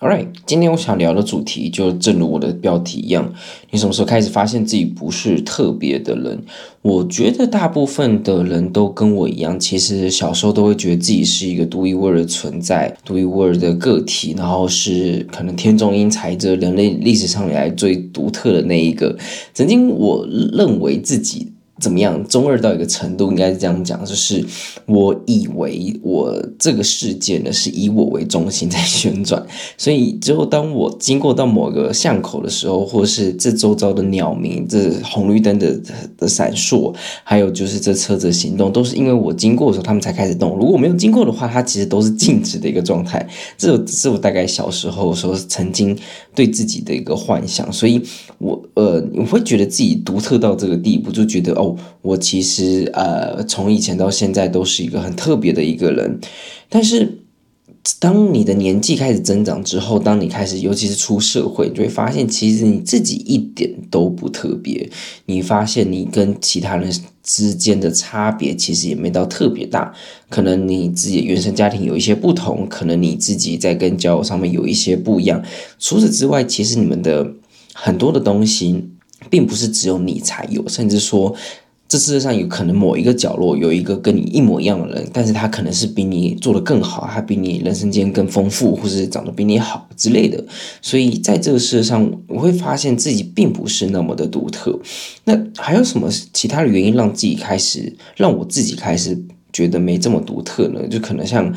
Alright，今天我想聊的主题就正如我的标题一样，你什么时候开始发现自己不是特别的人？我觉得大部分的人都跟我一样，其实小时候都会觉得自己是一个独一无二的存在，独一无二的个体，然后是可能天纵英才，这人类历史上以来最独特的那一个。曾经我认为自己。怎么样？中二到一个程度，应该是这样讲，就是我以为我这个世界呢是以我为中心在旋转，所以之后当我经过到某个巷口的时候，或是这周遭的鸟鸣、这红绿灯的的闪烁，还有就是这车子的行动，都是因为我经过的时候，他们才开始动。如果没有经过的话，它其实都是静止的一个状态。这是我大概小时候时候曾经对自己的一个幻想，所以我呃，我会觉得自己独特到这个地步，就觉得哦。我其实呃，从以前到现在都是一个很特别的一个人，但是当你的年纪开始增长之后，当你开始尤其是出社会，你就会发现其实你自己一点都不特别。你发现你跟其他人之间的差别其实也没到特别大，可能你自己的原生家庭有一些不同，可能你自己在跟交友上面有一些不一样。除此之外，其实你们的很多的东西，并不是只有你才有，甚至说。这世界上有可能某一个角落有一个跟你一模一样的人，但是他可能是比你做得更好，他比你人生经验更丰富，或是长得比你好之类的。所以在这个世界上，我会发现自己并不是那么的独特。那还有什么其他的原因让自己开始，让我自己开始觉得没这么独特呢？就可能像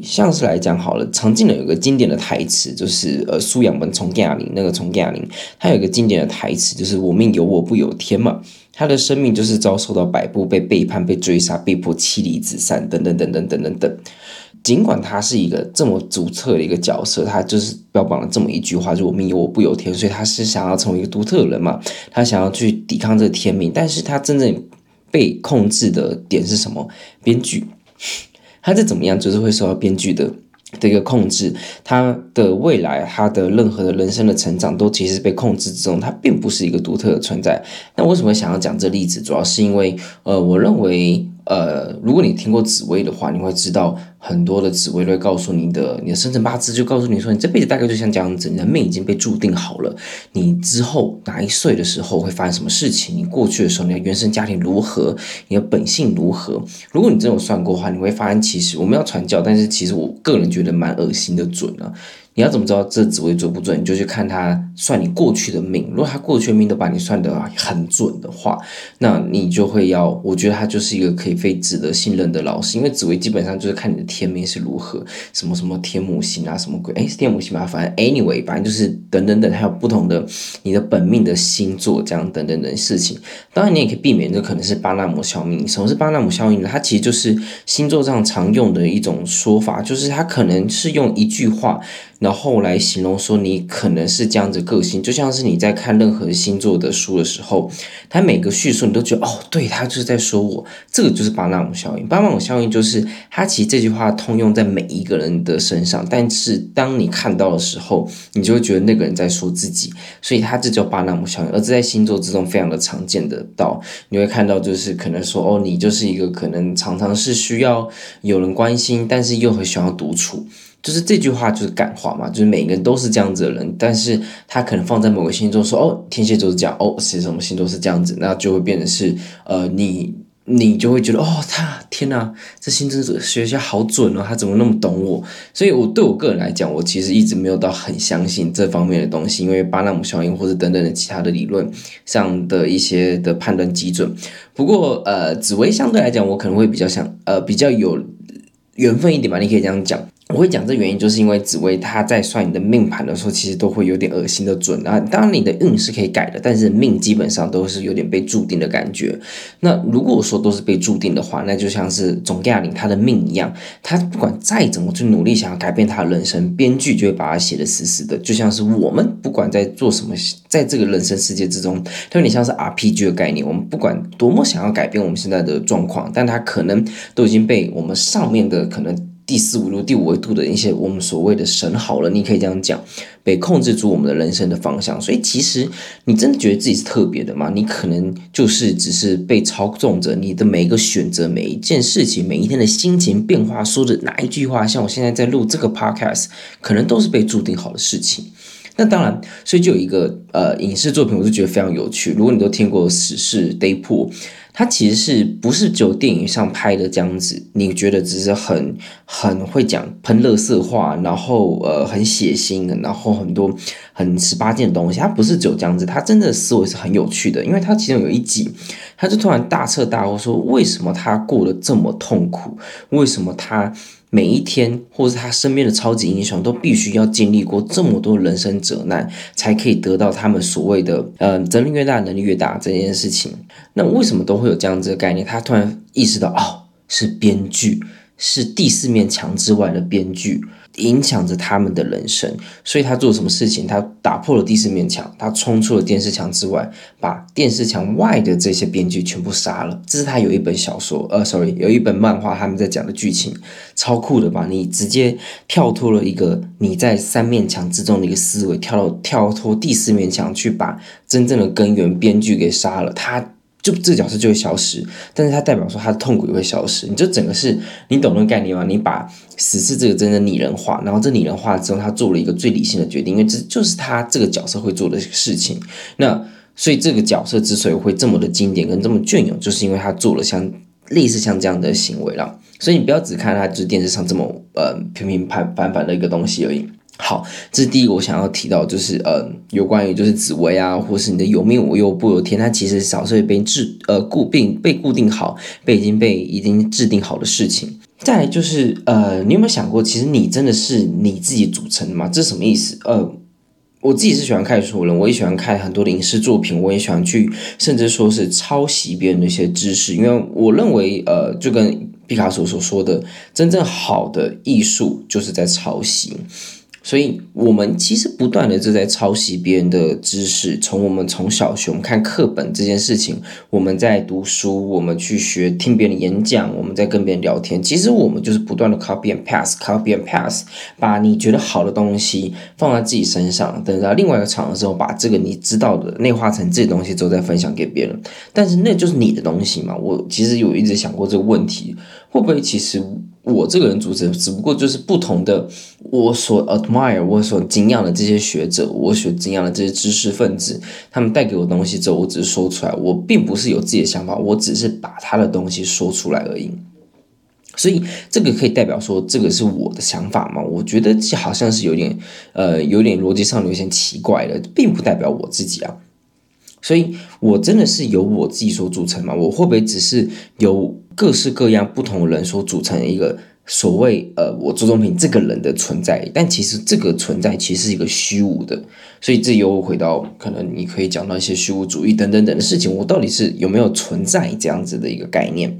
像是来讲好了，常见的有个经典的台词，就是呃苏养文从亚林那个从亚林，他有个经典的台词，就是我命由我不由天嘛。他的生命就是遭受到摆布、被背叛、被追杀、被迫妻离子散，等等等等等等等。尽管他是一个这么独特的一个角色，他就是标榜了这么一句话：“就我命由我不由天。”所以他是想要成为一个独特的人嘛？他想要去抵抗这个天命，但是他真正被控制的点是什么？编剧，他是怎么样？就是会受到编剧的。的一个控制，他的未来，他的任何的人生的成长，都其实被控制之中，他并不是一个独特的存在。那为什么想要讲这例子？主要是因为，呃，我认为。呃，如果你听过紫微的话，你会知道很多的紫微都会告诉你的，你的生辰八字就告诉你说，你这辈子大概就像这样子，你的命已经被注定好了。你之后哪一岁的时候会发生什么事情？你过去的时候，你的原生家庭如何？你的本性如何？如果你真有算过的话，你会发现，其实我们要传教，但是其实我个人觉得蛮恶心的准啊。你要怎么知道这紫微准不准？你就去看他算你过去的命。如果他过去的命都把你算得很准的话，那你就会要，我觉得他就是一个可以非值得信任的老师。因为紫微基本上就是看你的天命是如何，什么什么天母星啊，什么鬼？哎，是天母星吧？反正 anyway，反正就是等等等，还有不同的你的本命的星座这样等等等事情。当然，你也可以避免这可能是巴纳姆效应。什么是巴纳姆效应呢？它其实就是星座上常用的一种说法，就是它可能是用一句话。然后来形容说你可能是这样子个性，就像是你在看任何星座的书的时候，他每个叙述你都觉得哦，对，他就是在说我，这个就是巴纳姆效应。巴纳姆效应就是他其实这句话通用在每一个人的身上，但是当你看到的时候，你就会觉得那个人在说自己，所以他这叫巴纳姆效应，而这在星座之中非常的常见的到，你会看到就是可能说哦，你就是一个可能常常是需要有人关心，但是又很喜欢独处。就是这句话就是感化嘛，就是每个人都是这样子的人，但是他可能放在某个星座说哦，天蝎座是这样，哦，是什么星座是这样子，那就会变成是呃，你你就会觉得哦，他天哪，这星座学校好准哦，他怎么那么懂我？所以，我对我个人来讲，我其实一直没有到很相信这方面的东西，因为巴纳姆效应或者等等的其他的理论上的一些的判断基准。不过，呃，紫薇相对来讲，我可能会比较想呃比较有缘分一点吧，你可以这样讲。我会讲这原因，就是因为紫薇他在算你的命盘的时候，其实都会有点恶心的准啊。当然你的运是可以改的，但是命基本上都是有点被注定的感觉。那如果说都是被注定的话，那就像是总亚玲他的命一样，他不管再怎么去努力想要改变他的人生，编剧就会把他写得死死的。就像是我们不管在做什么，在这个人生世界之中，它有点像是 RPG 的概念。我们不管多么想要改变我们现在的状况，但他可能都已经被我们上面的可能。第四五度、第五维度的一些我们所谓的神好了，你可以这样讲，被控制住我们的人生的方向。所以，其实你真的觉得自己是特别的吗？你可能就是只是被操纵着，你的每一个选择、每一件事情、每一天的心情变化，说的哪一句话，像我现在在录这个 podcast，可能都是被注定好的事情。那当然，所以就有一个呃影视作品，我就觉得非常有趣。如果你都听过《死侍》Deadpool。它其实是不是只有电影上拍的这样子？你觉得只是很很会讲喷乐色话，然后呃很血腥的，然后很多很十八禁的东西。它不是只有这样子，它真的思维是很有趣的。因为它其中有一集，他就突然大彻大悟说：为什么他过得这么痛苦？为什么他？每一天，或是他身边的超级英雄，都必须要经历过这么多人生折难，才可以得到他们所谓的“呃，责任越大，能力越大”这件事情。那为什么都会有这样子的概念？他突然意识到，哦，是编剧，是第四面墙之外的编剧。影响着他们的人生，所以他做什么事情？他打破了第四面墙，他冲出了电视墙之外，把电视墙外的这些编剧全部杀了。这是他有一本小说，呃，sorry，有一本漫画，他们在讲的剧情，超酷的吧？你直接跳脱了一个你在三面墙之中的一个思维，跳到跳脱第四面墙去把真正的根源编剧给杀了。他。就这个角色就会消失，但是它代表说他的痛苦也会消失。你就整个是，你懂那个概念吗？你把死侍这个真的拟人化，然后这拟人化之后，他做了一个最理性的决定，因为这就是他这个角色会做的事情。那所以这个角色之所以会这么的经典跟这么隽永，就是因为他做了像类似像这样的行为了。所以你不要只看他就是电视上这么呃平平凡凡凡的一个东西而已。好，这是第一个我想要提到，就是呃，有关于就是紫薇啊，或是你的有命无忧不由天，它其实早就被制呃固定被固定好，被已经被已经制定好的事情。再来就是呃，你有没有想过，其实你真的是你自己组成的吗？这是什么意思？呃，我自己是喜欢看书的人，我也喜欢看很多的影视作品，我也喜欢去甚至说是抄袭别人的一些知识，因为我认为呃，就跟毕卡索所说的，真正好的艺术就是在抄袭。所以，我们其实不断的就在抄袭别人的知识。从我们从小学，我们看课本这件事情，我们在读书，我们去学听别人演讲，我们在跟别人聊天。其实我们就是不断的 copy and pass，copy and pass，把你觉得好的东西放在自己身上，等到另外一个场合时候，把这个你知道的内化成自己的东西之后再分享给别人。但是那就是你的东西嘛？我其实有一直想过这个问题，会不会其实？我这个人组成，只不过就是不同的，我所 admire，我所敬仰的这些学者，我所敬仰的这些知识分子，他们带给我东西之后，我只是说出来，我并不是有自己的想法，我只是把他的东西说出来而已。所以这个可以代表说，这个是我的想法吗？我觉得这好像是有点，呃，有点逻辑上有些奇怪的，并不代表我自己啊。所以，我真的是由我自己所组成吗？我会不会只是由？各式各样不同人所组成一个所谓呃，我周中平这个人的存在，但其实这个存在其实是一个虚无的，所以这又回到可能你可以讲到一些虚无主义等等等的事情，我到底是有没有存在这样子的一个概念？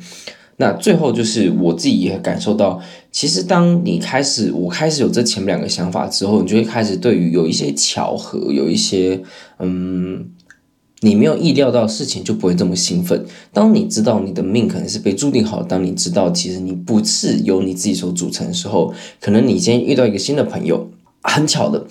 那最后就是我自己也感受到，其实当你开始我开始有这前面两个想法之后，你就会开始对于有一些巧合，有一些嗯。你没有意料到事情，就不会这么兴奋。当你知道你的命可能是被注定好，当你知道其实你不是由你自己所组成的时候，可能你今天遇到一个新的朋友，很巧的，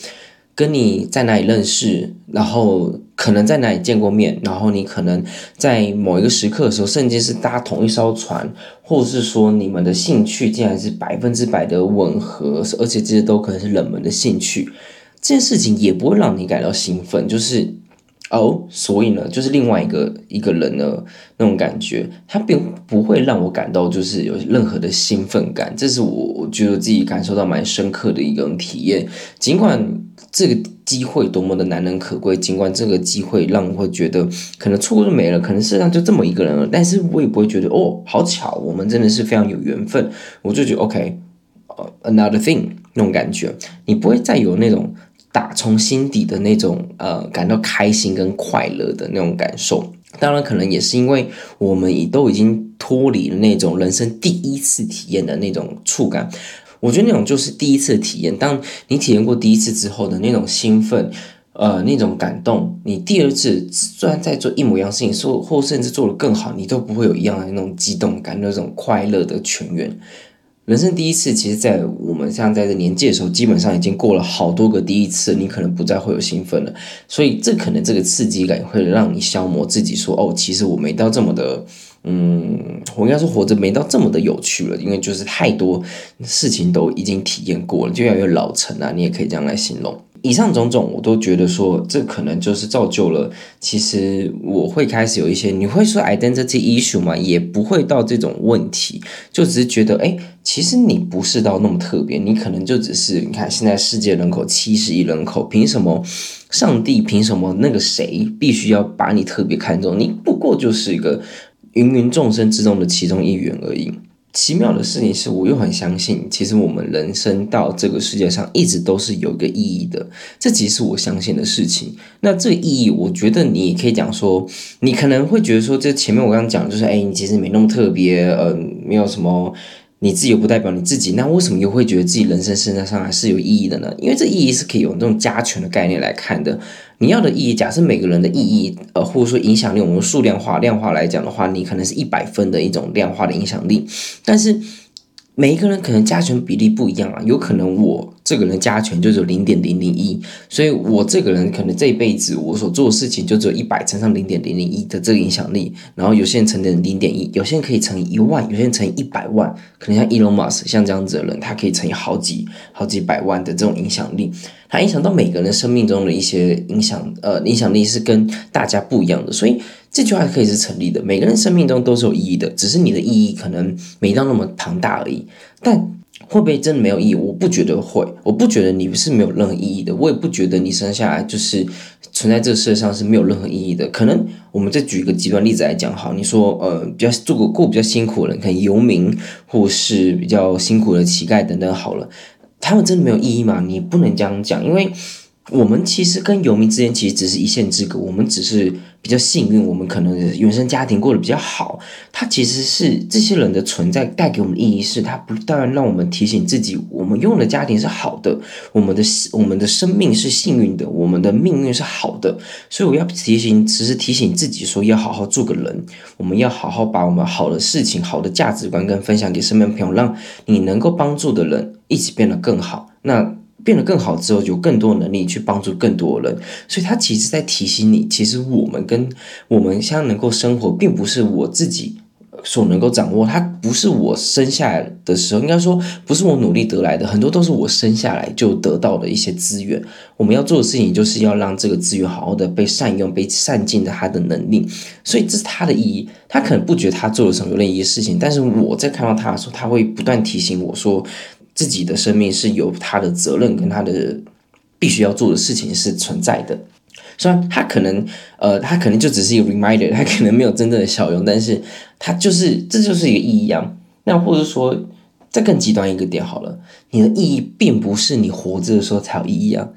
跟你在哪里认识，然后可能在哪里见过面，然后你可能在某一个时刻的时候，甚至是搭同一艘船，或者是说你们的兴趣竟然是百分之百的吻合，而且这些都可能是冷门的兴趣，这件事情也不会让你感到兴奋，就是。哦所以呢，就是另外一个一个人的那种感觉，他并不会让我感到就是有任何的兴奋感，这是我我觉得自己感受到蛮深刻的一个体验。尽管这个机会多么的难能可贵，尽管这个机会让我会觉得可能错过就没了，可能世上就这么一个人了，但是我也不会觉得哦，好巧，我们真的是非常有缘分。我就觉得 OK。呃 another thing 那种感觉，你不会再有那种打从心底的那种呃感到开心跟快乐的那种感受。当然，可能也是因为我们已都已经脱离了那种人生第一次体验的那种触感。我觉得那种就是第一次体验。当你体验过第一次之后的那种兴奋，呃，那种感动，你第二次虽然在做一模一样事情，或甚至做得更好，你都不会有一样的那种激动感，那种快乐的泉源。人生第一次，其实，在我们像在这年纪的时候，基本上已经过了好多个第一次，你可能不再会有兴奋了。所以，这可能这个刺激感会让你消磨自己，说：“哦，其实我没到这么的，嗯，我应该说活着没到这么的有趣了。”因为就是太多事情都已经体验过了，就要有老成啊，你也可以这样来形容。以上种种，我都觉得说，这可能就是造就了。其实我会开始有一些，你会说 identity issue 吗？也不会到这种问题，就只是觉得，哎，其实你不是到那么特别，你可能就只是，你看现在世界人口七十亿人口，凭什么上帝凭什么那个谁必须要把你特别看重？你不过就是一个芸芸众生之中的其中一员而已。奇妙的事情是，我又很相信，其实我们人生到这个世界上，一直都是有一个意义的。这其实我相信的事情。那这个意义，我觉得你也可以讲说，你可能会觉得说，这前面我刚刚讲，就是哎，你其实没那么特别，嗯、没有什么。你自己又不代表你自己，那为什么又会觉得自己人生身上还是有意义的呢？因为这意义是可以用这种加权的概念来看的。你要的意义，假设每个人的意义，呃，或者说影响力，我们数量化、量化来讲的话，你可能是一百分的一种量化的影响力，但是。每一个人可能加权比例不一样啊，有可能我这个人加权就只有零点零零一，所以我这个人可能这一辈子我所做的事情就只有一百乘上零点零零一的这个影响力，然后有些人乘的零点一，有些人可以乘一万，有些人乘一百万，可能像 Elon Musk 像这样子的人，他可以乘以好几好几百万的这种影响力，他影响到每个人生命中的一些影响，呃，影响力是跟大家不一样的，所以。这句话可以是成立的，每个人生命中都是有意义的，只是你的意义可能没到那么庞大而已。但会不会真的没有意义？我不觉得会，我不觉得你是没有任何意义的，我也不觉得你生下来就是存在这个世界上是没有任何意义的。可能我们再举一个极端例子来讲，好，你说呃，比较做过过比较辛苦的人，可能游民或是比较辛苦的乞丐等等，好了，他们真的没有意义吗？你不能这样讲，因为。我们其实跟游民之间其实只是一线之隔，我们只是比较幸运，我们可能原生家庭过得比较好。它其实是这些人的存在带给我们的意义是，它不但让我们提醒自己，我们拥有的家庭是好的，我们的我们的生命是幸运的，我们的命运是好的。所以我要提醒，其实提醒自己说，要好好做个人，我们要好好把我们好的事情、好的价值观跟分享给身边朋友，让你能够帮助的人一起变得更好。那。变得更好之后，有更多能力去帮助更多人，所以他其实在提醒你，其实我们跟我们现在能够生活，并不是我自己所能够掌握，它不是我生下来的时候，应该说不是我努力得来的，很多都是我生下来就得到的一些资源。我们要做的事情，就是要让这个资源好好的被善用，被善尽的他的能力。所以这是他的意义，他可能不觉得他做了什么有意义的事情，但是我在看到他的时候，他会不断提醒我说。自己的生命是有他的责任跟他的必须要做的事情是存在的，虽然他可能呃，他可能就只是一个 reminder，他可能没有真正的效用，但是他就是这就是一个意义啊。那或者说再更极端一个点好了，你的意义并不是你活着的时候才有意义啊，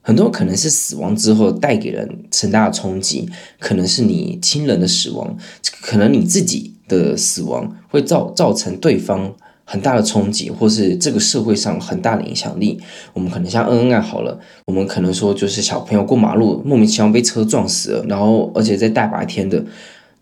很多可能是死亡之后带给人很大的冲击，可能是你亲人的死亡，可能你自己的死亡会造造成对方。很大的冲击，或是这个社会上很大的影响力，我们可能像恩恩爱好了，我们可能说就是小朋友过马路莫名其妙被车撞死了，然后而且在大白天的，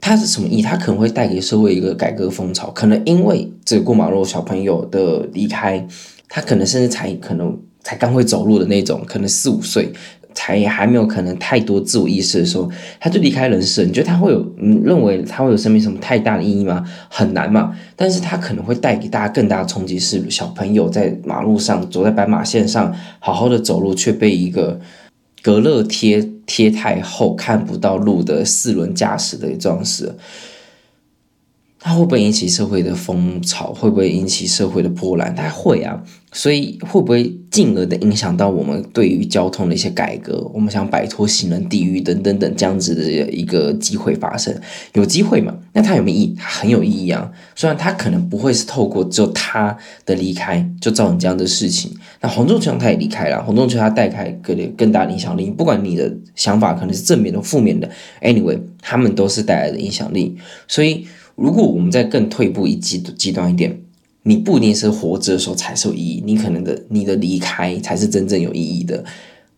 它是什么意义？它可能会带给社会一个改革风潮，可能因为这个过马路小朋友的离开，他可能甚至才可能才刚会走路的那种，可能四五岁。才还没有可能太多自我意识的时候，他就离开人世。你觉得他会有？你认为他会有生命什么太大的意义吗？很难嘛。但是他可能会带给大家更大的冲击，是小朋友在马路上走在斑马线上，好好的走路，却被一个隔热贴贴太厚，看不到路的四轮驾驶的撞死。它会不会引起社会的风潮？会不会引起社会的波澜？它会啊。所以会不会进而的影响到我们对于交通的一些改革？我们想摆脱行人地狱等等等这样子的一个机会发生，有机会嘛？那它有没有意义？它很有意义啊！虽然它可能不会是透过只有他的离开就造成这样的事情。那洪仲丘他也离开了，洪仲丘他带开更更大的影响力。不管你的想法可能是正面的、负面的，anyway，他们都是带来的影响力。所以，如果我们再更退步一极极端一点。你不一定是活着的时候才是有意义，你可能的你的离开才是真正有意义的，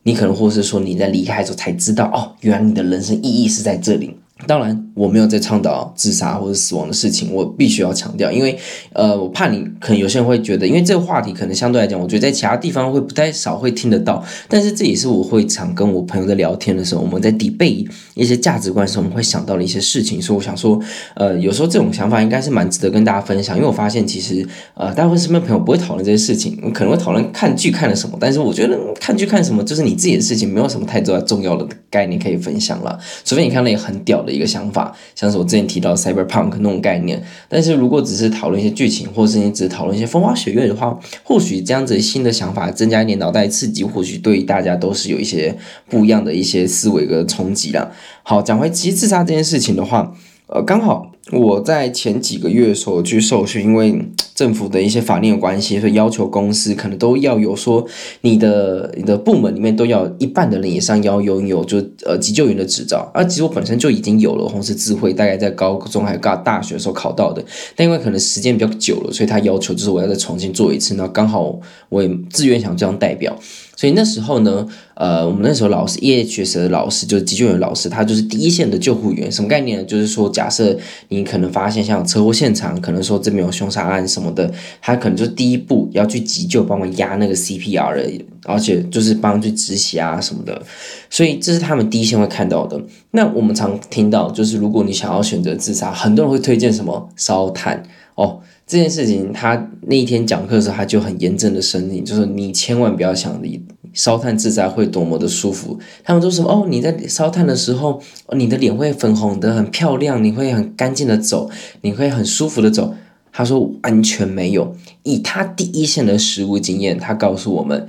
你可能或是说你在离开的时候才知道，哦，原来你的人生意义是在这里。当然，我没有在倡导自杀或者死亡的事情，我必须要强调，因为，呃，我怕你可能有些人会觉得，因为这个话题可能相对来讲，我觉得在其他地方会不太少会听得到，但是这也是我会常跟我朋友在聊天的时候，我们在 debate 一些价值观的时候，我们会想到的一些事情，所以我想说，呃，有时候这种想法应该是蛮值得跟大家分享，因为我发现其实，呃，大部分身边朋友不会讨论这些事情，可能会讨论看剧看了什么，但是我觉得看剧看什么就是你自己的事情，没有什么太多重要的概念可以分享了，除非你看那个很屌的一个想法。像是我之前提到 cyberpunk 那种概念，但是如果只是讨论一些剧情，或是你只讨论一些风花雪月的话，或许这样子新的想法增加一点脑袋刺激，或许对大家都是有一些不一样的一些思维跟冲击啦。好，讲回其实自杀这件事情的话，呃，刚好。我在前几个月的时候去受训，因为政府的一些法令的关系，所以要求公司可能都要有说，你的你的部门里面都要一半的人以上要拥有就呃急救员的执照。而其实我本身就已经有了，红十字会大概在高中还有大大学的时候考到的，但因为可能时间比较久了，所以他要求就是我要再重新做一次。那刚好我也自愿想这样代表。所以那时候呢，呃，我们那时候老师，EHS 的老师就是急救员老师，他就是第一线的救护员。什么概念呢？就是说，假设你可能发现像车祸现场，可能说这边有凶杀案什么的，他可能就第一步要去急救，帮忙压那个 CPR 而已，而且就是帮去止血啊什么的。所以这是他们第一线会看到的。那我们常听到，就是如果你想要选择自杀，很多人会推荐什么烧炭哦。这件事情，他那一天讲课的时候，他就很严正的声音，就是你千万不要想你烧炭自在会多么的舒服。他们都说？哦，你在烧炭的时候，你的脸会粉红的，很漂亮，你会很干净的走，你会很舒服的走。他说完全没有，以他第一线的实物经验，他告诉我们。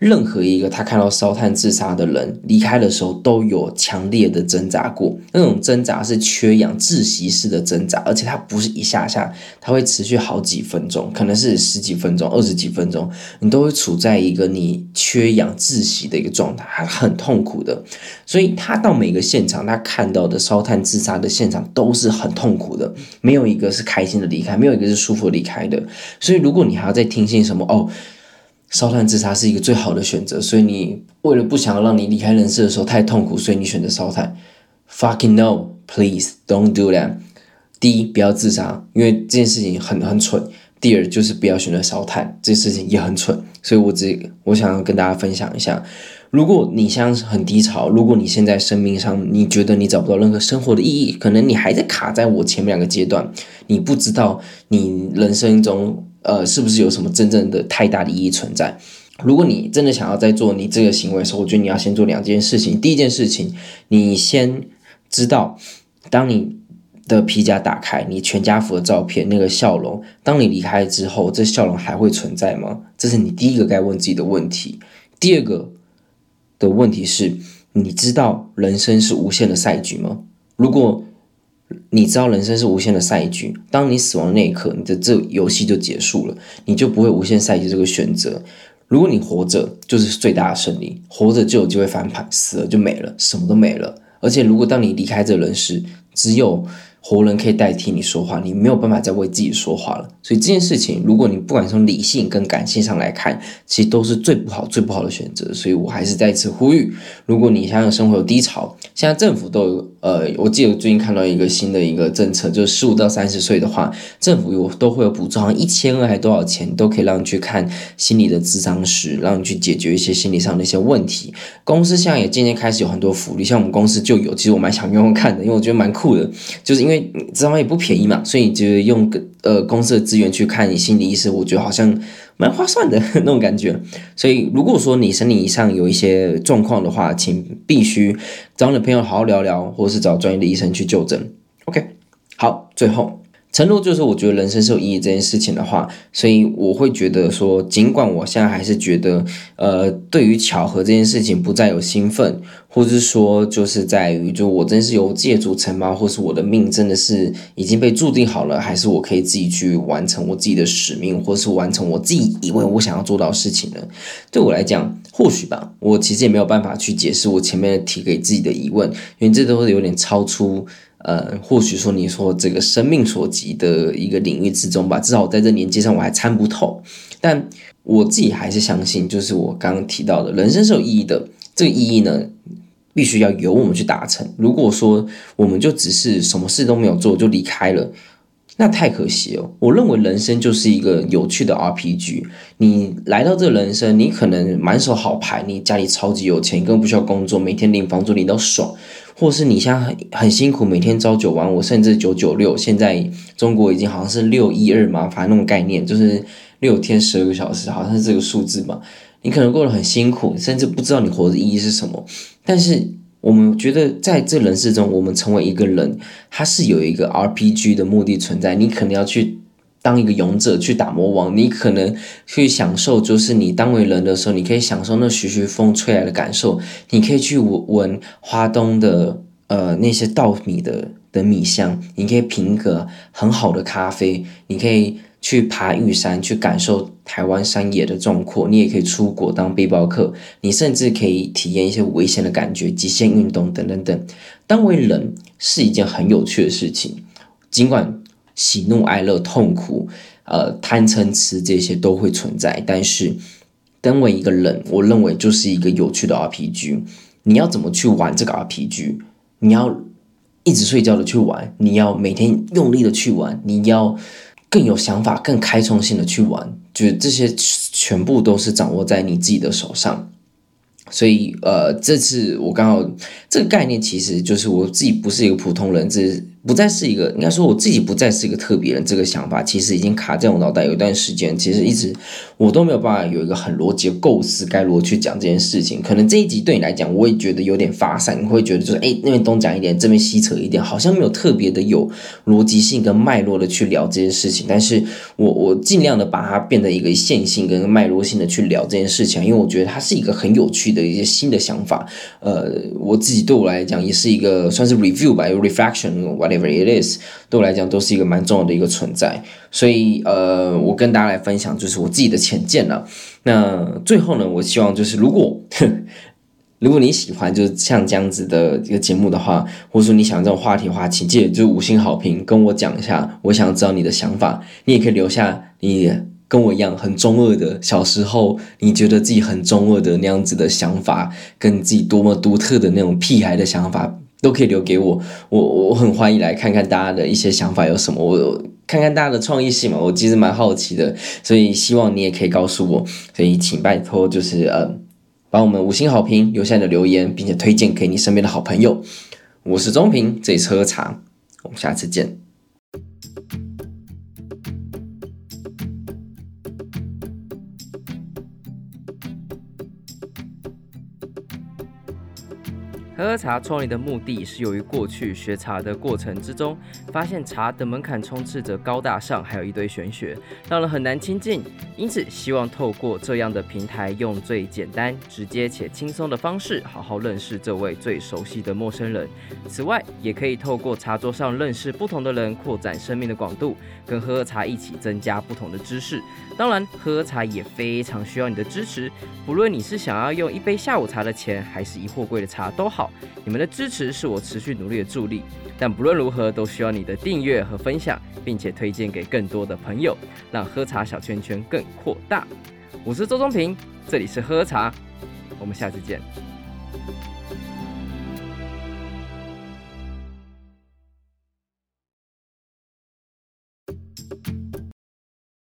任何一个他看到烧炭自杀的人离开的时候，都有强烈的挣扎过。那种挣扎是缺氧窒息式的挣扎，而且它不是一下下，它会持续好几分钟，可能是十几分钟、二十几分钟，你都会处在一个你缺氧窒息的一个状态，很痛苦的。所以他到每个现场，他看到的烧炭自杀的现场都是很痛苦的，没有一个是开心的离开，没有一个是舒服离开的。所以如果你还要再听信什么哦。烧炭自杀是一个最好的选择，所以你为了不想要让你离开人世的时候太痛苦，所以你选择烧炭。Fucking no, please don't do that。第一，不要自杀，因为这件事情很很蠢。第二，就是不要选择烧炭，这件事情也很蠢。所以我只我想要跟大家分享一下，如果你现在很低潮，如果你现在生命上你觉得你找不到任何生活的意义，可能你还在卡在我前面两个阶段，你不知道你人生中。呃，是不是有什么真正的太大的意义存在？如果你真的想要在做你这个行为的时候，我觉得你要先做两件事情。第一件事情，你先知道，当你的皮夹打开，你全家福的照片，那个笑容，当你离开之后，这笑容还会存在吗？这是你第一个该问自己的问题。第二个的问题是，你知道人生是无限的赛局吗？如果你知道人生是无限的赛局，当你死亡那一刻，你的这游戏就结束了，你就不会无限赛局这个选择。如果你活着，就是最大的胜利，活着就有机会翻盘，死了就没了，什么都没了。而且，如果当你离开这人世，只有活人可以代替你说话，你没有办法再为自己说话了。所以这件事情，如果你不管从理性跟感性上来看，其实都是最不好、最不好的选择。所以我还是再次呼吁，如果你想想生活有低潮，现在政府都有，呃，我记得最近看到一个新的一个政策，就是十五到三十岁的话，政府有都会有补助，好像一千二还多少钱，都可以让你去看心理的咨商师，让你去解决一些心理上的一些问题。公司现在也渐渐开始有很多福利，像我们公司就有，其实我蛮想用用看的，因为我觉得蛮酷的，就是因为。因为咨商也不便宜嘛，所以就用个呃公司的资源去看你心理医生，我觉得好像蛮划算的 那种感觉。所以如果说你生理上有一些状况的话，请必须找你的朋友好好聊聊，或是找专业的医生去就诊。OK，好，最后承诺就是我觉得人生是有意义这件事情的话，所以我会觉得说，尽管我现在还是觉得，呃，对于巧合这件事情不再有兴奋，或者是说就是在于，就我真是由借助成吗？或是我的命真的是已经被注定好了，还是我可以自己去完成我自己的使命，或是完成我自己以为我想要做到事情呢？对我来讲，或许吧，我其实也没有办法去解释我前面提给自己的疑问，因为这都是有点超出。呃，或许说你说这个生命所及的一个领域之中吧，至少我在这年纪上我还参不透。但我自己还是相信，就是我刚刚提到的，人生是有意义的。这个意义呢，必须要由我们去达成。如果说我们就只是什么事都没有做就离开了，那太可惜了。我认为人生就是一个有趣的 RPG。你来到这人生，你可能满手好牌，你家里超级有钱，根本不需要工作，每天领房租领到爽。或是你现在很很辛苦，每天朝九晚五，甚至九九六。现在中国已经好像是六一二嘛，反正那种概念就是六天十二个小时，好像是这个数字嘛。你可能过得很辛苦，甚至不知道你活的意义是什么。但是我们觉得在这人世中，我们成为一个人，它是有一个 RPG 的目的存在。你可能要去。当一个勇者去打魔王，你可能去享受，就是你当为人的时候，你可以享受那徐徐风吹来的感受，你可以去闻闻花东的呃那些稻米的的米香，你可以品个很好的咖啡，你可以去爬玉山，去感受台湾山野的壮阔，你也可以出国当背包客，你甚至可以体验一些危险的感觉，极限运动等等等。当为人是一件很有趣的事情，尽管。喜怒哀乐、痛苦，呃，贪嗔痴这些都会存在。但是，身为一个人，我认为就是一个有趣的 RPG。你要怎么去玩这个 RPG？你要一直睡觉的去玩，你要每天用力的去玩，你要更有想法、更开创性的去玩。就是这些全部都是掌握在你自己的手上。所以，呃，这次我刚好这个概念，其实就是我自己不是一个普通人，这。不再是一个，应该说我自己不再是一个特别人。这个想法其实已经卡在我脑袋有一段时间，其实一直我都没有办法有一个很逻辑的构思，该如何去讲这件事情。可能这一集对你来讲，我也觉得有点发散，你会觉得就是哎，那边东讲一点，这边西扯一点，好像没有特别的有逻辑性跟脉络的去聊这件事情。但是我我尽量的把它变得一个线性跟脉络性的去聊这件事情，因为我觉得它是一个很有趣的一些新的想法。呃，我自己对我来讲也是一个算是 review 吧，reflection。Whatever it is，对我来讲都是一个蛮重要的一个存在，所以呃，我跟大家来分享就是我自己的浅见了。那最后呢，我希望就是如果 如果你喜欢就是像这样子的一个节目的话，或者说你想这种话题的话，请记得就五星好评跟我讲一下，我想知道你的想法。你也可以留下你跟我一样很中二的小时候，你觉得自己很中二的那样子的想法，跟自己多么独特的那种屁孩的想法。都可以留给我，我我很欢迎来看看大家的一些想法有什么，我看看大家的创意性嘛，我其实蛮好奇的，所以希望你也可以告诉我，所以请拜托就是呃，把我们五星好评，留下你的留言，并且推荐给你身边的好朋友。我是中平，这里是喝茶，我们下次见。喝茶创立的目的是由于过去学茶的过程之中，发现茶的门槛充斥着高大上，还有一堆玄学，让人很难亲近。因此，希望透过这样的平台，用最简单、直接且轻松的方式，好好认识这位最熟悉的陌生人。此外，也可以透过茶桌上认识不同的人，扩展生命的广度，跟喝喝茶一起增加不同的知识。当然，喝喝茶也非常需要你的支持，不论你是想要用一杯下午茶的钱，还是一货柜的茶都好。你们的支持是我持续努力的助力，但不论如何，都需要你的订阅和分享，并且推荐给更多的朋友，让喝茶小圈圈更扩大。我是周中平，这里是喝茶，我们下次见。